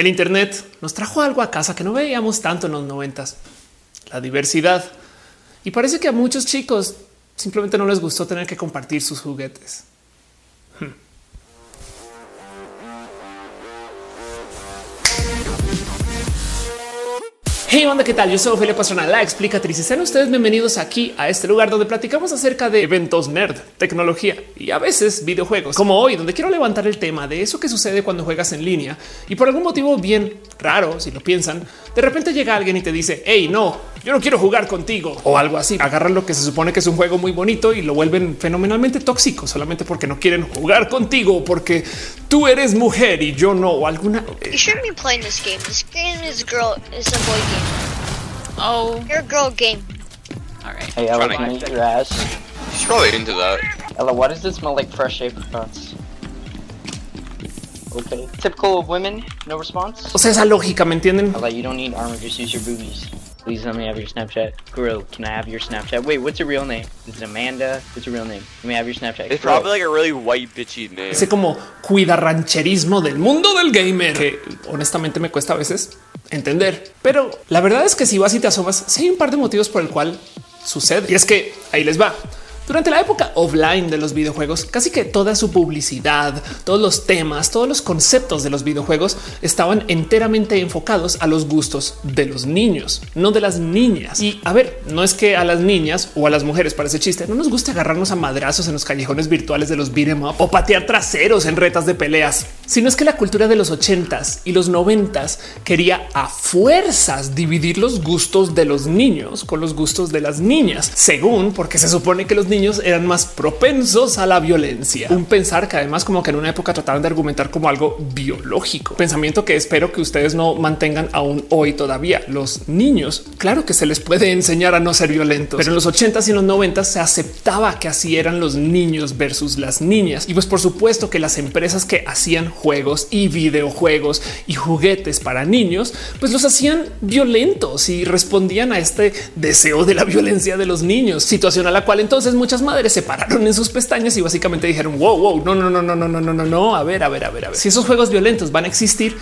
El Internet nos trajo algo a casa que no veíamos tanto en los noventas, la diversidad. Y parece que a muchos chicos simplemente no les gustó tener que compartir sus juguetes. Hey, onda, ¿qué tal? Yo soy Ophelia Pastrana, la explicatriz y sean ustedes bienvenidos aquí a este lugar donde platicamos acerca de eventos nerd, tecnología y a veces videojuegos, como hoy, donde quiero levantar el tema de eso que sucede cuando juegas en línea y por algún motivo bien raro, si lo piensan, de repente llega alguien y te dice, hey, no, yo no quiero jugar contigo o algo así. Agarran lo que se supone que es un juego muy bonito y lo vuelven fenomenalmente tóxico solamente porque no quieren jugar contigo, porque tú eres mujer y yo no o alguna. You shouldn't be playing this game. This game is girl is a boy game. Oh, You're a girl game. all right. Hey, Ella, Trying can to- I eat your ass? She's probably into that. Ella, why does it smell like fresh apricots? Okay. Typical of women, no response? O sea, esa lógica, ¿me entienden? Ella, you don't need armor, just use your boobies. Please let me have your Snapchat. Grill, can I have your Snapchat? Wait, what's your real name? Is it Amanda? What's your real name? Let me have your Snapchat. It's probably like a really white bitchy name. Ese como cuidarrancherismo del mundo del gamer que honestamente me cuesta a veces entender. Pero la verdad es que si vas y te asomas, sí hay un par de motivos por el cual sucede. Y es que ahí les va. Durante la época offline de los videojuegos, casi que toda su publicidad, todos los temas, todos los conceptos de los videojuegos estaban enteramente enfocados a los gustos de los niños, no de las niñas. Y a ver, no es que a las niñas o a las mujeres parece chiste, no nos gusta agarrarnos a madrazos en los callejones virtuales de los beat'em up o patear traseros en retas de peleas, sino es que la cultura de los ochentas y los noventas quería a fuerzas dividir los gustos de los niños con los gustos de las niñas, según porque se supone que los niños eran más propensos a la violencia. Un pensar que además como que en una época trataban de argumentar como algo biológico. Pensamiento que espero que ustedes no mantengan aún hoy todavía. Los niños, claro que se les puede enseñar a no ser violentos, pero en los 80s y en los 90 se aceptaba que así eran los niños versus las niñas. Y pues por supuesto que las empresas que hacían juegos y videojuegos y juguetes para niños, pues los hacían violentos y respondían a este deseo de la violencia de los niños, situación a la cual entonces muchas madres se pararon en sus pestañas y básicamente dijeron wow, wow, no, no, no, no, no, no, no, no, no, a ver, a ver, a ver, a ver. Si esos juegos violentos van a existir,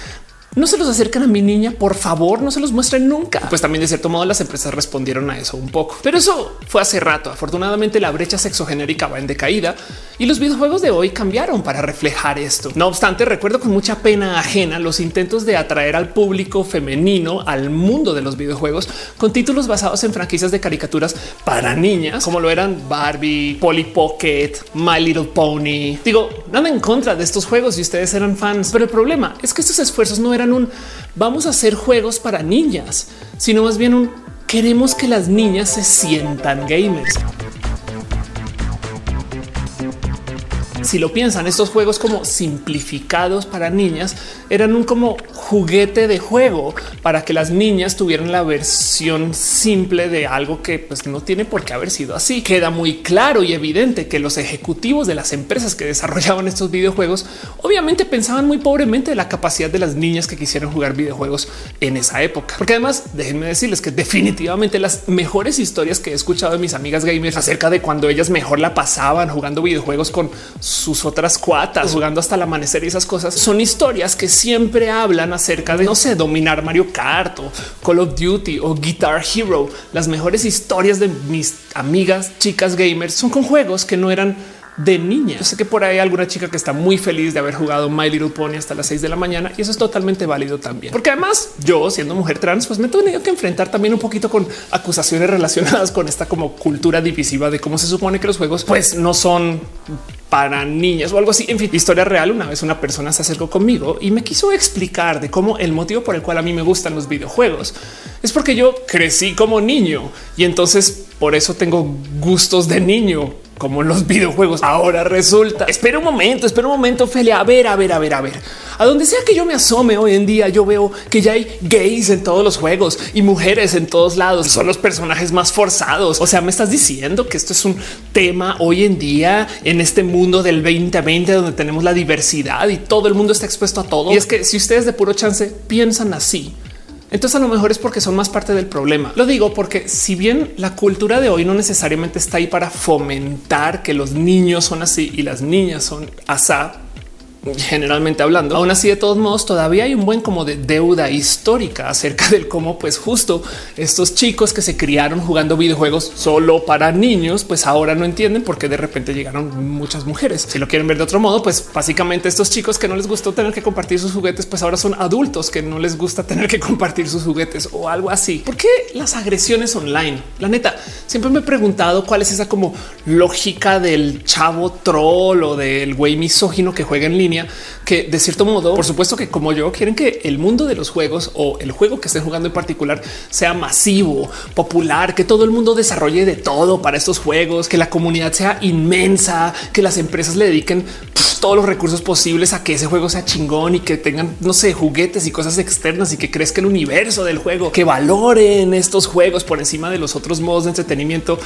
no se los acercan a mi niña, por favor, no se los muestren nunca. Pues también de cierto modo las empresas respondieron a eso un poco, pero eso fue hace rato. Afortunadamente la brecha sexogenérica va en decaída y los videojuegos de hoy cambiaron para reflejar esto. No obstante, recuerdo con mucha pena ajena los intentos de atraer al público femenino al mundo de los videojuegos con títulos basados en franquicias de caricaturas para niñas, como lo eran Barbie, Polly Pocket, My Little Pony. Digo, nada en contra de estos juegos si ustedes eran fans, pero el problema es que estos esfuerzos no eran un vamos a hacer juegos para niñas, sino más bien un queremos que las niñas se sientan gamers. Si lo piensan, estos juegos como simplificados para niñas eran un como juguete de juego para que las niñas tuvieran la versión simple de algo que pues, no tiene por qué haber sido así. Queda muy claro y evidente que los ejecutivos de las empresas que desarrollaban estos videojuegos obviamente pensaban muy pobremente de la capacidad de las niñas que quisieran jugar videojuegos en esa época. Porque además déjenme decirles que definitivamente las mejores historias que he escuchado de mis amigas gamers acerca de cuando ellas mejor la pasaban jugando videojuegos con sus otras cuatas, jugando hasta el amanecer y esas cosas, son historias que siempre hablan acerca de, no sé, dominar Mario Kart o Call of Duty o Guitar Hero. Las mejores historias de mis amigas chicas gamers son con juegos que no eran de niña. Yo sé que por ahí hay alguna chica que está muy feliz de haber jugado My Little Pony hasta las 6 de la mañana y eso es totalmente válido también. Porque además yo siendo mujer trans, pues me he tenido que enfrentar también un poquito con acusaciones relacionadas con esta como cultura divisiva de cómo se supone que los juegos pues no son para niñas o algo así. En fin, historia real. Una vez una persona se acercó conmigo y me quiso explicar de cómo el motivo por el cual a mí me gustan los videojuegos es porque yo crecí como niño y entonces por eso tengo gustos de niño como los videojuegos. Ahora resulta. Espera un momento, espera un momento, Ophelia. A ver, a ver, a ver, a ver. A donde sea que yo me asome hoy en día, yo veo que ya hay gays en todos los juegos y mujeres en todos lados. Son los personajes más forzados. O sea, me estás diciendo que esto es un tema hoy en día en este mundo del 2020 donde tenemos la diversidad y todo el mundo está expuesto a todo. Y es que si ustedes de puro chance piensan así, entonces a lo mejor es porque son más parte del problema. Lo digo porque si bien la cultura de hoy no necesariamente está ahí para fomentar que los niños son así y las niñas son asá, generalmente hablando. Aún así, de todos modos, todavía hay un buen como de deuda histórica acerca del cómo, pues justo estos chicos que se criaron jugando videojuegos solo para niños, pues ahora no entienden por qué de repente llegaron muchas mujeres. Si lo quieren ver de otro modo, pues básicamente estos chicos que no les gustó tener que compartir sus juguetes, pues ahora son adultos que no les gusta tener que compartir sus juguetes o algo así. ¿Por qué las agresiones online? La neta, siempre me he preguntado cuál es esa como lógica del chavo troll o del güey misógino que juega en línea, que de cierto modo, por supuesto que como yo quieren que el mundo de los juegos o el juego que estén jugando en particular sea masivo, popular, que todo el mundo desarrolle de todo para estos juegos, que la comunidad sea inmensa, que las empresas le dediquen pf, todos los recursos posibles a que ese juego sea chingón y que tengan, no sé, juguetes y cosas externas y que crezca el universo del juego, que valoren estos juegos por encima de los otros modos de entretenimiento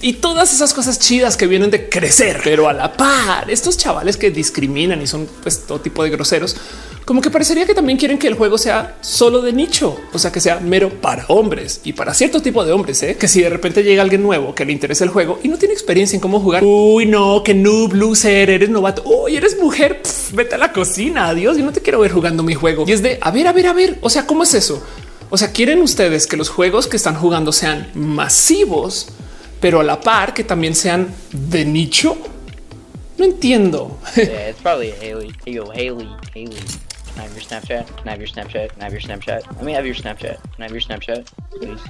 y todas esas cosas chidas que vienen de crecer. Pero a la par, estos chavales que discriminan y son pues todo tipo de groseros, como que parecería que también quieren que el juego sea solo de nicho, o sea, que sea mero para hombres y para cierto tipo de hombres, ¿eh? que si de repente llega alguien nuevo que le interesa el juego y no tiene experiencia en cómo jugar, uy, no, que noob, loser, eres novato, uy, eres mujer, vete a la cocina, adiós, yo no te quiero ver jugando mi juego. Y es de, a ver, a ver, a ver, o sea, ¿cómo es eso? O sea, quieren ustedes que los juegos que están jugando sean masivos, pero a la par que también sean de nicho. No entiendo. Yeah, it's probably Haley. Hey, yo, Haley, Haley. Can I have your Snapchat? Can I have your Snapchat? Can I have your Snapchat? Let me have your Snapchat. Can I have your Snapchat? Please.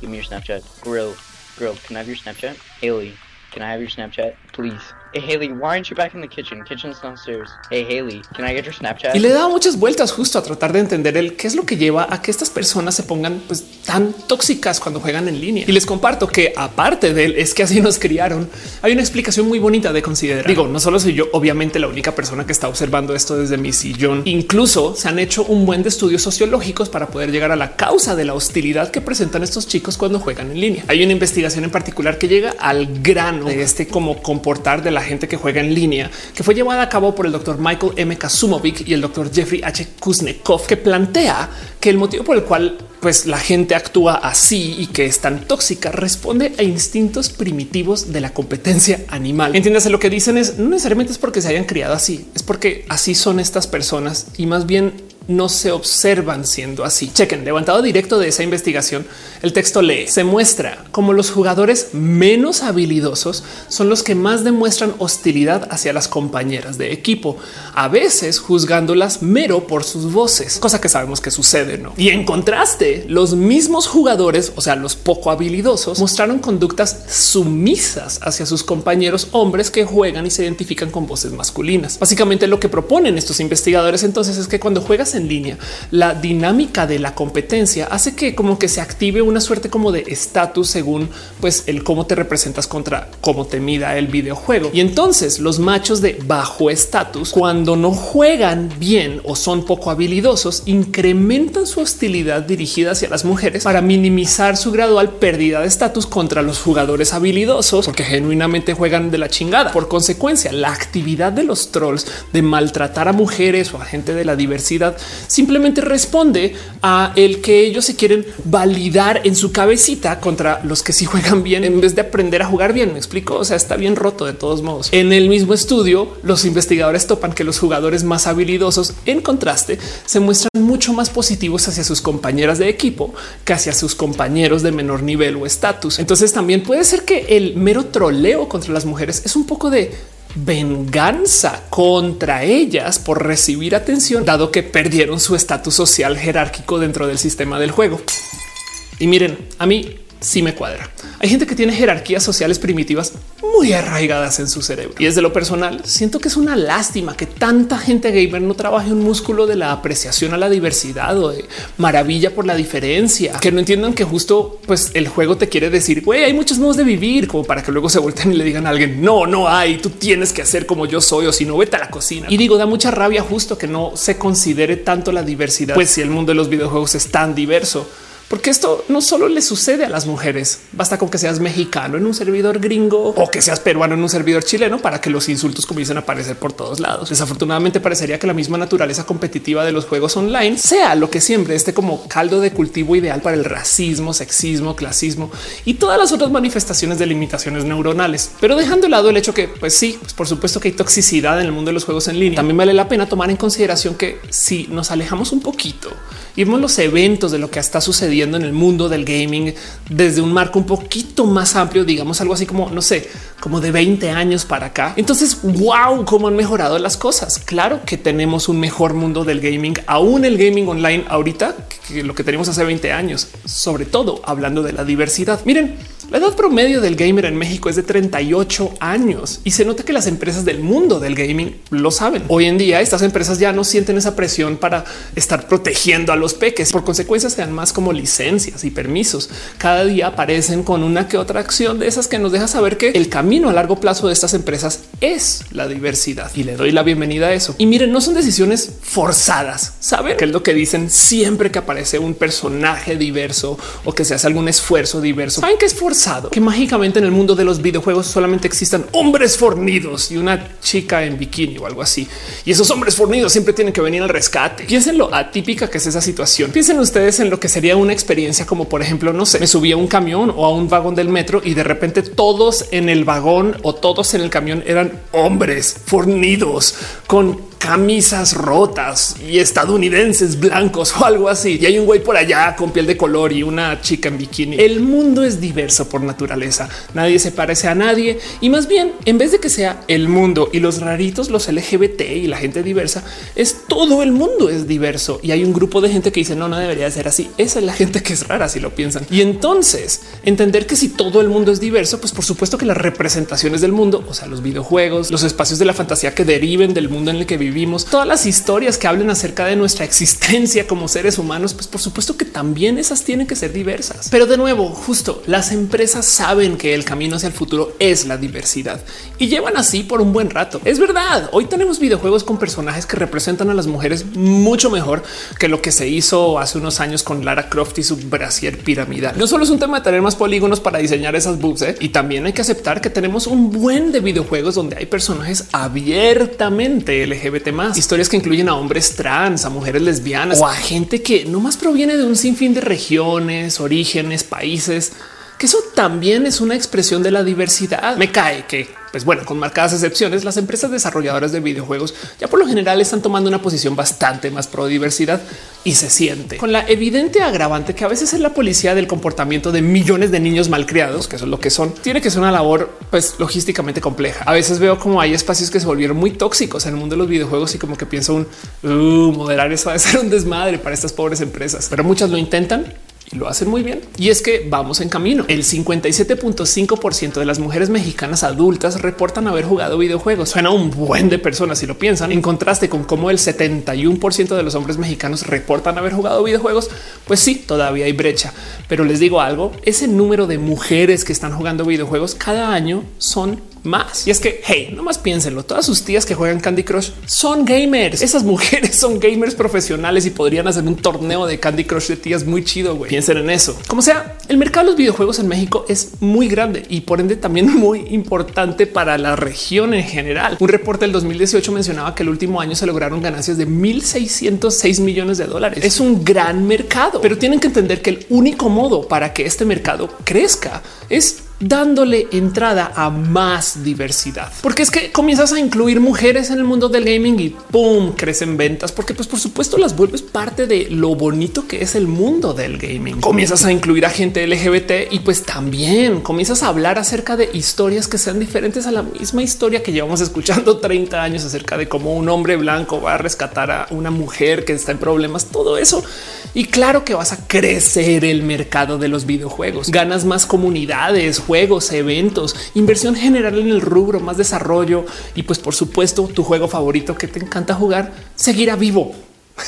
Give me your Snapchat. Grill. Grill, can I have your Snapchat? Haley, can I have your Snapchat? Please. Hey, Haley, why aren't you back in the kitchen? Kitchen's downstairs. Hey, Haley, can I get your Snapchat? Y le da muchas vueltas justo a tratar de entender el qué es lo que lleva a que estas personas se pongan pues tan tóxicas cuando juegan en línea. Y les comparto que aparte de él es que así nos criaron, hay una explicación muy bonita de considerar. Digo, no solo soy yo, obviamente la única persona que está observando esto desde mi sillón. Incluso se han hecho un buen de estudios sociológicos para poder llegar a la causa de la hostilidad que presentan estos chicos cuando juegan en línea. Hay una investigación en particular que llega al grano de este como comportar de la gente que juega en línea, que fue llevada a cabo por el doctor Michael M. Kasumovic y el doctor Jeffrey H. Kuznekov, que plantea que el motivo por el cual pues la gente actúa así y que es tan tóxica responde a instintos primitivos de la competencia animal. Entiéndase lo que dicen es no necesariamente es porque se hayan criado así, es porque así son estas personas y más bien no se observan siendo así. Chequen, levantado directo de esa investigación, el texto lee, se muestra como los jugadores menos habilidosos son los que más demuestran hostilidad hacia las compañeras de equipo, a veces juzgándolas mero por sus voces, cosa que sabemos que sucede, ¿no? Y en contraste, los mismos jugadores, o sea, los poco habilidosos, mostraron conductas sumisas hacia sus compañeros hombres que juegan y se identifican con voces masculinas. Básicamente lo que proponen estos investigadores entonces es que cuando juegas en línea, la dinámica de la competencia hace que como que se active una suerte como de estatus según pues el cómo te representas contra cómo te mida el videojuego. Y entonces los machos de bajo estatus, cuando no juegan bien o son poco habilidosos, incrementan su hostilidad dirigida hacia las mujeres para minimizar su gradual pérdida de estatus contra los jugadores habilidosos, porque genuinamente juegan de la chingada. Por consecuencia, la actividad de los trolls de maltratar a mujeres o a gente de la diversidad simplemente responde a el que ellos se quieren validar en su cabecita contra los que sí juegan bien en vez de aprender a jugar bien. Me explico. O sea, está bien roto de todos modos. En el mismo estudio, los investigadores topan que los jugadores más habilidosos, en contraste, se muestran mucho más positivos hacia sus compañeras de equipo que hacia sus compañeros de menor nivel o estatus. Entonces también puede ser que el mero troleo contra las mujeres es un poco de venganza contra ellas por recibir atención, dado que perdieron su estatus social jerárquico dentro del sistema del juego. Y miren, a mí sí me cuadra. Hay gente que tiene jerarquías sociales primitivas muy arraigadas en su cerebro. Y desde lo personal, siento que es una lástima que tanta gente gamer no trabaje un músculo de la apreciación a la diversidad o de maravilla por la diferencia, que no entiendan que justo pues el juego te quiere decir, güey, hay muchos modos de vivir como para que luego se volteen y le digan a alguien, no, no hay, tú tienes que hacer como yo soy o si no, vete a la cocina. Y digo, da mucha rabia justo que no se considere tanto la diversidad, pues si el mundo de los videojuegos es tan diverso porque esto no solo le sucede a las mujeres, basta con que seas mexicano en un servidor gringo o que seas peruano en un servidor chileno para que los insultos comiencen a aparecer por todos lados. Desafortunadamente parecería que la misma naturaleza competitiva de los juegos online sea lo que siempre esté como caldo de cultivo ideal para el racismo, sexismo, clasismo y todas las otras manifestaciones de limitaciones neuronales. Pero dejando de lado el hecho que, pues sí, pues por supuesto que hay toxicidad en el mundo de los juegos en línea, también vale la pena tomar en consideración que si nos alejamos un poquito y vemos los eventos de lo que está sucediendo en el mundo del gaming desde un marco un poquito más amplio, digamos algo así como, no sé, como de 20 años para acá. Entonces, wow, cómo han mejorado las cosas. Claro que tenemos un mejor mundo del gaming, aún el gaming online ahorita que lo que tenemos hace 20 años, sobre todo hablando de la diversidad. Miren, la edad promedio del gamer en México es de 38 años y se nota que las empresas del mundo del gaming lo saben. Hoy en día estas empresas ya no sienten esa presión para estar protegiendo a los peques. Por consecuencia se dan más como licencias y permisos. Cada día aparecen con una que otra acción de esas que nos deja saber que el camino a largo plazo de estas empresas es la diversidad y le doy la bienvenida a eso. Y miren, no son decisiones forzadas. Saben que es lo que dicen siempre que aparece un personaje diverso o que se hace algún esfuerzo diverso. Saben que es forzado que mágicamente en el mundo de los videojuegos solamente existan hombres fornidos y una chica en bikini o algo así. Y esos hombres fornidos siempre tienen que venir al rescate. Piensen lo atípica que es esa situación. Piensen ustedes en lo que sería una experiencia como por ejemplo, no sé, me subí a un camión o a un vagón del metro y de repente todos en el vagón o todos en el camión eran hombres fornidos con camisas rotas y estadounidenses blancos o algo así. Y hay un güey por allá con piel de color y una chica en bikini. El mundo es diverso por naturaleza. Nadie se parece a nadie y más bien en vez de que sea el mundo y los raritos, los LGBT y la gente diversa, es todo el mundo es diverso y hay un grupo de gente que dice no, no debería ser así. Esa es la gente que es rara si lo piensan. Y entonces entender que si todo el mundo es diverso, pues por supuesto que las representaciones del mundo, o sea, los videojuegos, los espacios de la fantasía que deriven del mundo en el que vivimos, vivimos, todas las historias que hablen acerca de nuestra existencia como seres humanos, pues por supuesto que también esas tienen que ser diversas. Pero de nuevo, justo las empresas saben que el camino hacia el futuro es la diversidad y llevan así por un buen rato. Es verdad, hoy tenemos videojuegos con personajes que representan a las mujeres mucho mejor que lo que se hizo hace unos años con Lara Croft y su brasier piramidal. No solo es un tema de tener más polígonos para diseñar esas boobs, ¿eh? y también hay que aceptar que tenemos un buen de videojuegos donde hay personajes abiertamente LGBT más historias que incluyen a hombres trans, a mujeres lesbianas o a gente que no más proviene de un sinfín de regiones, orígenes, países, que eso también es una expresión de la diversidad. Me cae que pues bueno, con marcadas excepciones, las empresas desarrolladoras de videojuegos ya por lo general están tomando una posición bastante más pro diversidad y se siente con la evidente agravante que a veces es la policía del comportamiento de millones de niños malcriados, que eso es lo que son. Tiene que ser una labor pues logísticamente compleja. A veces veo como hay espacios que se volvieron muy tóxicos en el mundo de los videojuegos y como que pienso un uh, moderar eso va a ser un desmadre para estas pobres empresas, pero muchas lo intentan y lo hacen muy bien. Y es que vamos en camino. El 57.5% de las mujeres mexicanas adultas reportan haber jugado videojuegos. Suena un buen de personas si lo piensan. En contraste con cómo el 71% de los hombres mexicanos reportan haber jugado videojuegos, pues sí, todavía hay brecha. Pero les digo algo, ese número de mujeres que están jugando videojuegos cada año son más. Y es que, hey, no más piénsenlo. Todas sus tías que juegan Candy Crush son gamers. Esas mujeres son gamers profesionales y podrían hacer un torneo de Candy Crush de tías muy chido. güey. Piensen en eso. Como sea, el mercado de los videojuegos en México es muy grande y por ende también muy importante para la región en general. Un reporte del 2018 mencionaba que el último año se lograron ganancias de 1606 millones de dólares. Es un gran mercado, pero tienen que entender que el único modo para que este mercado crezca es dándole entrada a más diversidad, porque es que comienzas a incluir mujeres en el mundo del gaming y pum, crecen ventas, porque pues por supuesto las vuelves parte de lo bonito que es el mundo del gaming. Comienzas a incluir a gente LGBT y pues también comienzas a hablar acerca de historias que sean diferentes a la misma historia que llevamos escuchando 30 años acerca de cómo un hombre blanco va a rescatar a una mujer que está en problemas, todo eso. Y claro que vas a crecer el mercado de los videojuegos, ganas más comunidades, juegos, eventos, inversión general en el rubro, más desarrollo. Y pues por supuesto tu juego favorito que te encanta jugar seguirá vivo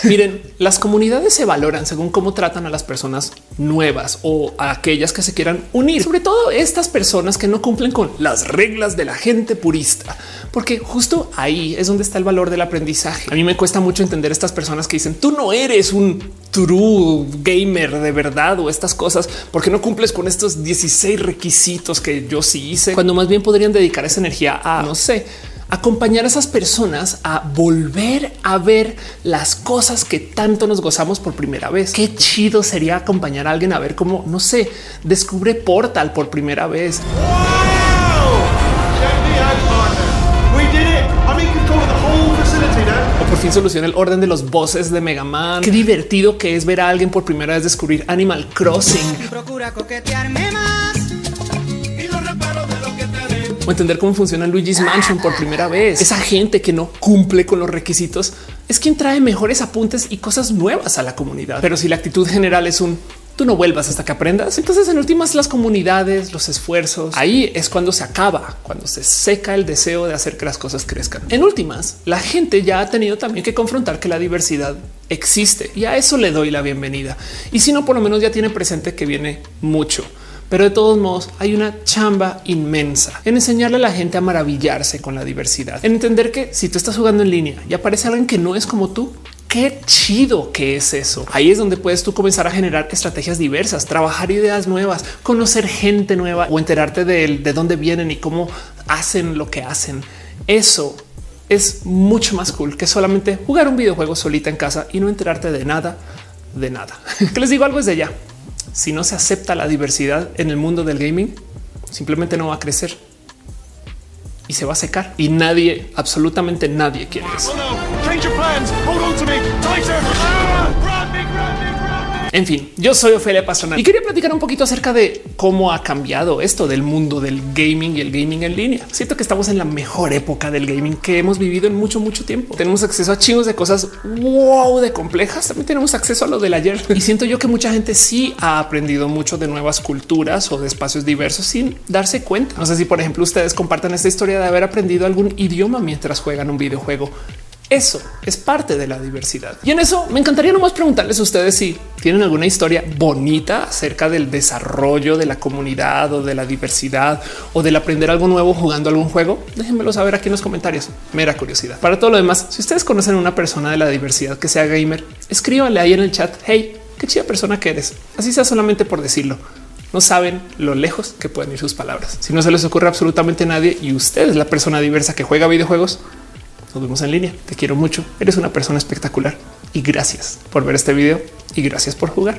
Miren, las comunidades se valoran según cómo tratan a las personas nuevas o a aquellas que se quieran unir, sobre todo estas personas que no cumplen con las reglas de la gente purista, porque justo ahí es donde está el valor del aprendizaje. A mí me cuesta mucho entender estas personas que dicen tú no eres un true gamer de verdad o estas cosas porque no cumples con estos 16 requisitos que yo sí hice, cuando más bien podrían dedicar esa energía a no sé acompañar a esas personas a volver a ver las cosas que tanto nos gozamos por primera vez. Qué chido sería acompañar a alguien a ver cómo, no sé, descubre Portal por primera vez. Por fin soluciona el orden de los bosses de Mega Man. Qué divertido que es ver a alguien por primera vez descubrir Animal Crossing. Procura coquetearme más. O entender cómo funciona Luigi's Mansion por primera vez. Esa gente que no cumple con los requisitos es quien trae mejores apuntes y cosas nuevas a la comunidad. Pero si la actitud general es un tú no vuelvas hasta que aprendas, entonces en últimas las comunidades, los esfuerzos, ahí es cuando se acaba, cuando se seca el deseo de hacer que las cosas crezcan. En últimas, la gente ya ha tenido también que confrontar que la diversidad existe y a eso le doy la bienvenida. Y si no, por lo menos ya tiene presente que viene mucho. Pero de todos modos hay una chamba inmensa en enseñarle a la gente a maravillarse con la diversidad, en entender que si tú estás jugando en línea y aparece alguien que no es como tú, qué chido que es eso. Ahí es donde puedes tú comenzar a generar estrategias diversas, trabajar ideas nuevas, conocer gente nueva o enterarte de, de dónde vienen y cómo hacen lo que hacen. Eso es mucho más cool que solamente jugar un videojuego solita en casa y no enterarte de nada, de nada. Que les digo algo desde ya si no se acepta la diversidad en el mundo del gaming, simplemente no va a crecer y se va a secar. Y nadie, absolutamente nadie quiere eso. En fin, yo soy Ofelia Pastrana y quería platicar un poquito acerca de cómo ha cambiado esto del mundo del gaming y el gaming en línea. Siento que estamos en la mejor época del gaming que hemos vivido en mucho, mucho tiempo. Tenemos acceso a chingos de cosas wow de complejas. También tenemos acceso a lo del ayer y siento yo que mucha gente sí ha aprendido mucho de nuevas culturas o de espacios diversos sin darse cuenta. No sé si, por ejemplo, ustedes compartan esta historia de haber aprendido algún idioma mientras juegan un videojuego. Eso es parte de la diversidad. Y en eso me encantaría nomás preguntarles a ustedes si tienen alguna historia bonita acerca del desarrollo de la comunidad o de la diversidad o del aprender algo nuevo jugando algún juego. Déjenmelo saber aquí en los comentarios. Mera curiosidad. Para todo lo demás, si ustedes conocen a una persona de la diversidad que sea gamer, escríbanle ahí en el chat. Hey, qué chida persona que eres. Así sea solamente por decirlo. No saben lo lejos que pueden ir sus palabras. Si no se les ocurre absolutamente nadie y usted es la persona diversa que juega videojuegos, nos vemos en línea. Te quiero mucho. Eres una persona espectacular y gracias por ver este video y gracias por jugar.